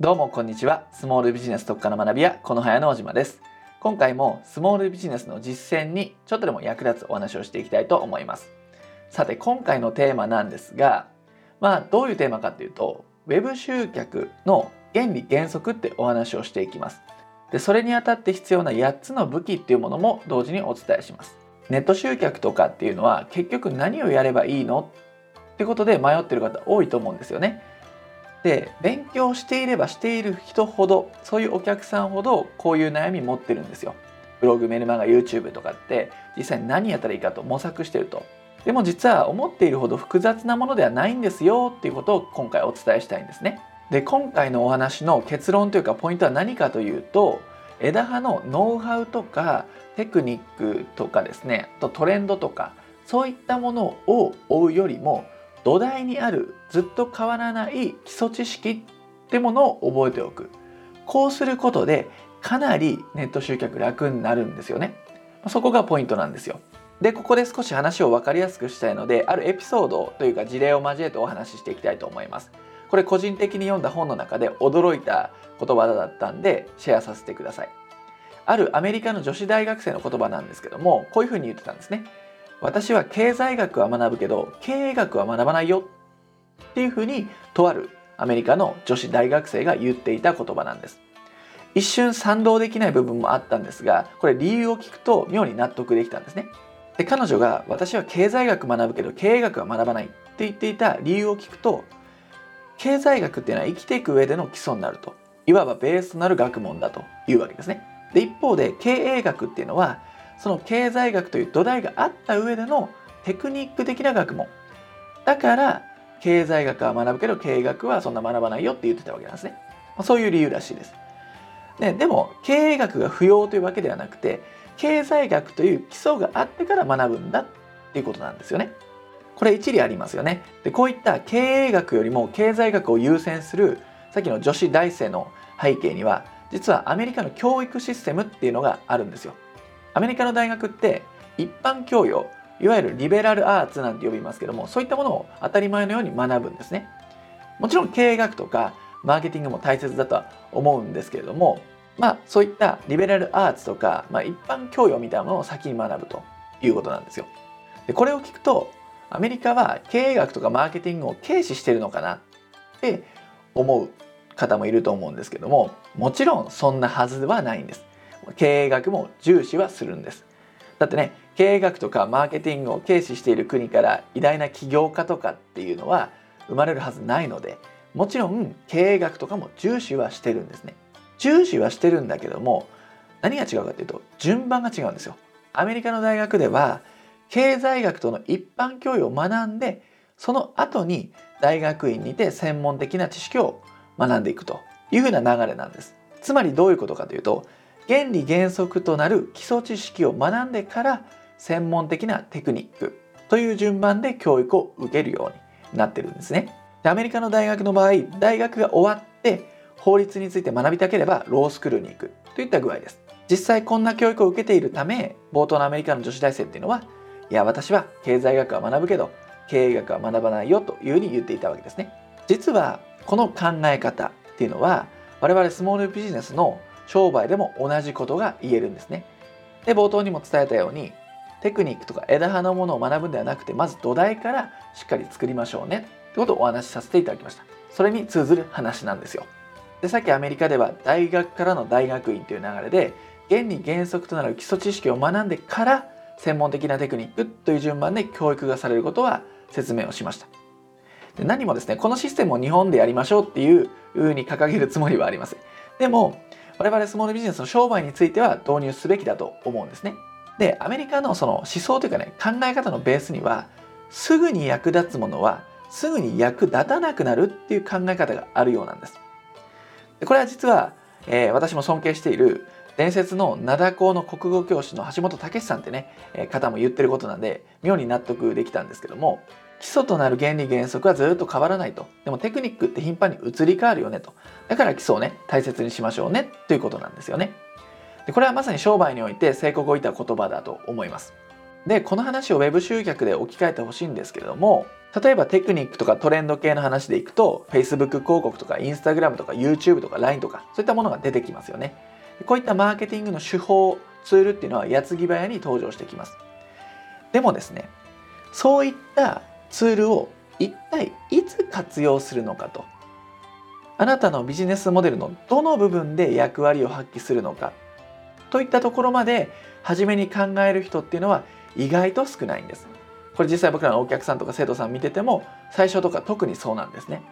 どうもこんにちは。スモールビジネス特化の学び屋この早の島です。今回もスモールビジネスの実践にちょっとでも役立つお話をしていきたいと思います。さて今回のテーマなんですがまあどういうテーマかっていうと Web 集客の原理原則ってお話をしていきます。でそれにあたって必要な8つの武器っていうものも同時にお伝えします。ネット集客とかっていうのは結局何をやればいいのってことで迷ってる方多いと思うんですよね。で勉強していればしている人ほどそういうお客さんほどこういう悩み持ってるんですよ。ブログメルマガ YouTube とかって実際に何やったらいいかと模索してると。でも実は思っているほど複雑なものではないんですよっていうことを今回お伝えしたいんですね。で今回のお話の結論というかポイントは何かというと枝葉のノウハウとかテクニックとかですねとトレンドとかそういったものを追うよりも土台にあるずっと変わらない基礎知識ってものを覚えておく。こうすることでかなりネット集客楽になるんですよね。そこがポイントなんですよ。でここで少し話を分かりやすくしたいのであるエピソードというか事例を交えてお話ししていきたいと思います。これ個人的に読んだ本の中で驚いた言葉だったんでシェアさせてください。あるアメリカの女子大学生の言葉なんですけどもこういうふうに言ってたんですね。私は経済学は学ぶけど経営学は学ばないよ。っていうふうにとあるアメリカの女子大学生が言っていた言葉なんです。一瞬賛同できない部分もあったんですがこれ理由を聞くと妙に納得できたんですね。で彼女が私は経済学学ぶけど経営学は学ばないって言っていた理由を聞くと経済学っていうのは生きていく上での基礎になると。いわばベースとなる学問だというわけですね。で一方で経営学っていうのはその経済学という土台があった上でのテクニック的な学問。だから経済学は学ぶけど経営学はそんな学ばないよって言ってたわけなんですね。そういう理由らしいです、ね、でも経営学が不要というわけではなくて経済学という基礎があってから学ぶんだっていうことなんですよね。これ一理ありますよね。でこういった経営学よりも経済学を優先するさっきの女子大生の背景には実はアメリカの教育システムっていうのがあるんですよ。アメリカの大学って一般教養いわゆるリベラルアーツなんて呼びますけどもそういったものを当たり前のように学ぶんですね。もちろん経営学とかマーケティングも大切だとは思うんですけれどもまあそういったリベラルアーツとか、まあ、一般教養みたいなものを先に学ぶということなんですよ。でこれを聞くとアメリカは経営学とかマーケティングを軽視してるのかなって思う方もいると思うんですけどももちろんそんなはずはないんです。経営学も重視はするんです。だってね経営学とかマーケティングを軽視している国から偉大な起業家とかっていうのは生まれるはずないのでもちろん経営学とかも重視はしてるんですね。重視はしてるんだけども何が違うかというと順番が違うんですよ。アメリカの大学では経済学との一般教養を学んでその後に大学院にて専門的な知識を学んでいくというふうな流れなんです。つまりどういうことかというと原理原則となる基礎知識を学んでから専門的なテクニックという順番で教育を受けるようになってるんですね。でアメリカの大学の場合大学が終わって法律について学びたければロースクールに行くといった具合です。実際こんな教育を受けているため冒頭のアメリカの女子大生っていうのはいや私は経済学は学ぶけど経営学は学ばないよというふうに言っていたわけですね。実はこの考え方っていうのは我々スモールビジネスの商売でも同じことが言えるんですね。で冒頭にも伝えたようにテクニックとか枝葉のものを学ぶんではなくてまず土台からしっかり作りましょうねってことをお話しさせていただきました。それに通ずる話なんですよ。でさっきアメリカでは大学からの大学院という流れで原理原則となる基礎知識を学んでから専門的なテクニックという順番で教育がされることは説明をしました。で何もですねこのシステムを日本でやりましょうっていうふうに掲げるつもりはありませんでも我々スモールビジネスの商売については導入すべきだと思うんですね。でアメリカのその思想というかね考え方のベースにはすぐに役立つものはすぐに役立たなくなるっていう考え方があるようなんです。でこれは実は、えー、私も尊敬している伝説の灘高の国語教師の橋本武さんってね、えー、方も言ってることなんで妙に納得できたんですけども基礎となる原理原則はずっと変わらないと。でもテクニックって頻繁に移り変わるよねと。だから基礎をね、大切にしましょうねということなんですよね。でこれはまさに商売において成功を置いた言葉だと思います。で、この話を Web 集客で置き換えてほしいんですけれども、例えばテクニックとかトレンド系の話でいくと Facebook 広告とか Instagram とか YouTube とか LINE とかそういったものが出てきますよねこういったマーケティングの手法ツールっていうのは矢継ぎ早に登場してきますでもですねそういったツールを一体いつ活用するのかと。あなたのビジネスモデルのどの部分で役割を発揮するのか。といったところまで初めに考える人っていうのは意外と少ないんです。これ実際僕らのお客さんとか生徒さん見てても最初とか特にそうなんですね。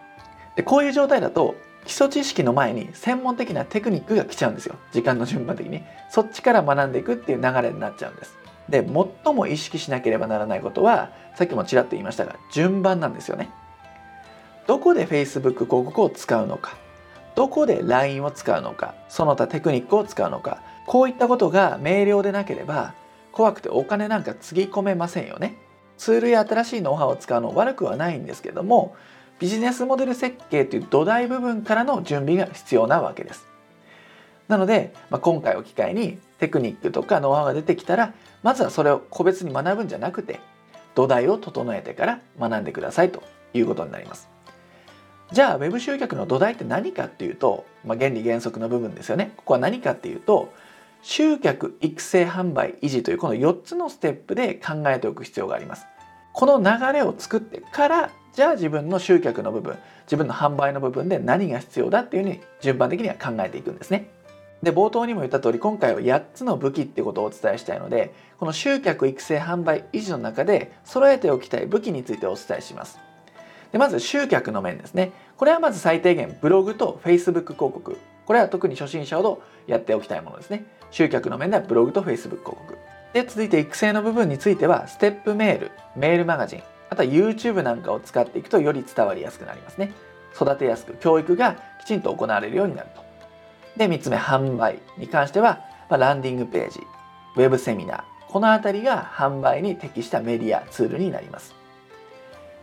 でこういう状態だと基礎知識の前に専門的なテクニックが来ちゃうんですよ。時間の順番的に。そっちから学んでいくっていう流れになっちゃうんです。で最も意識しなければならないことはさっきもちらっと言いましたが順番なんですよね。どこで Facebook 広告を使うのかどこで LINE を使うのかその他テクニックを使うのかこういったことが明瞭でなければ怖くてお金なんかつぎ込めませんよね。ツールや新しいノウハウを使うの悪くはないんですけどもビジネスモデル設計という土台部分からの準備が必要なわけです。なので、まあ、今回を機会にテクニックとかノウハウが出てきたらまずはそれを個別に学ぶんじゃなくて土台を整えてから学んでくださいということになります。じゃあ Web 集客の土台って何かっていうと、まあ、原理原則の部分ですよね。ここは何かっていうと集客育成販売維持というこの4つのステップで考えておく必要があります。この流れを作ってからじゃあ自分の集客の部分自分の販売の部分で何が必要だっていうふうに順番的には考えていくんですね。で冒頭にも言った通り今回は8つの武器ってことをお伝えしたいのでこの集客育成販売維持の中で揃えておきたい武器についてお伝えします。でまず集客の面ですね。これはまず最低限ブログと Facebook 広告。これは特に初心者ほどやっておきたいものですね。集客の面ではブログと Facebook 広告。で続いて育成の部分についてはステップメールメールマガジンあとは YouTube なんかを使っていくとより伝わりやすくなりますね。育てやすく教育がきちんと行われるようになると。で3つ目販売に関しては、まあ、ランディングページウェブセミナー。この辺りが販売に適したメディアツールになります。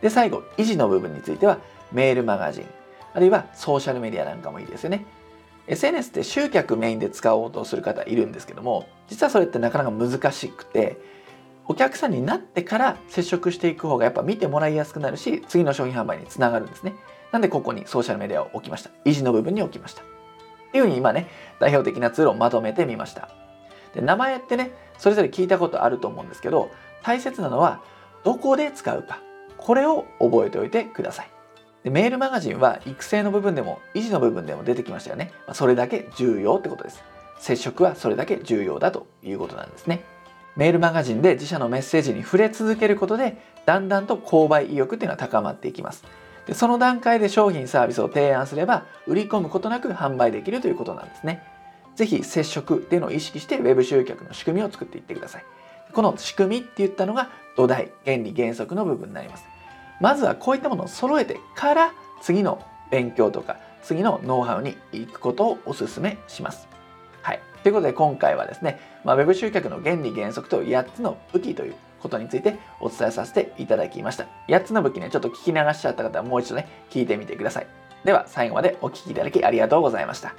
で最後維持の部分についてはメールマガジンあるいはソーシャルメディアなんかもいいですよね。SNS って集客メインで使おうとする方いるんですけども実はそれってなかなか難しくてお客さんになってから接触していく方がやっぱ見てもらいやすくなるし次の商品販売につながるんですね。なんでここにソーシャルメディアを置きました。維持の部分に置きました。っていうふうに今ね代表的なツールをまとめてみました。で名前ってねそれぞれ聞いたことあると思うんですけど大切なのはどこで使うかこれを覚えておいてください。でメールマガジンは育成の部分でも維持の部分でも出てきましたよね。それだけ重要ってことです。接触はそれだけ重要だということなんですね。メールマガジンで自社のメッセージに触れ続けることでだんだんと購買意欲っていうのは高まっていきます。でその段階で商品サービスを提案すれば売り込むことなく販売できるということなんですね。ぜひ接触っていうの意識して Web 集客の仕組みを作っていってください。この仕組みって言ったのが土台原理原則の部分になります。まずはこういったものを揃えてから次の勉強とか次のノウハウに行くことをお勧めします。はい。ということで今回はですね、まあ、Web 集客の原理原則と8つの武器ということについてお伝えさせていただきました。8つの武器ね、ちょっと聞き流しちゃった方はもう一度ね、聞いてみてください。では最後までお聴きいただきありがとうございました。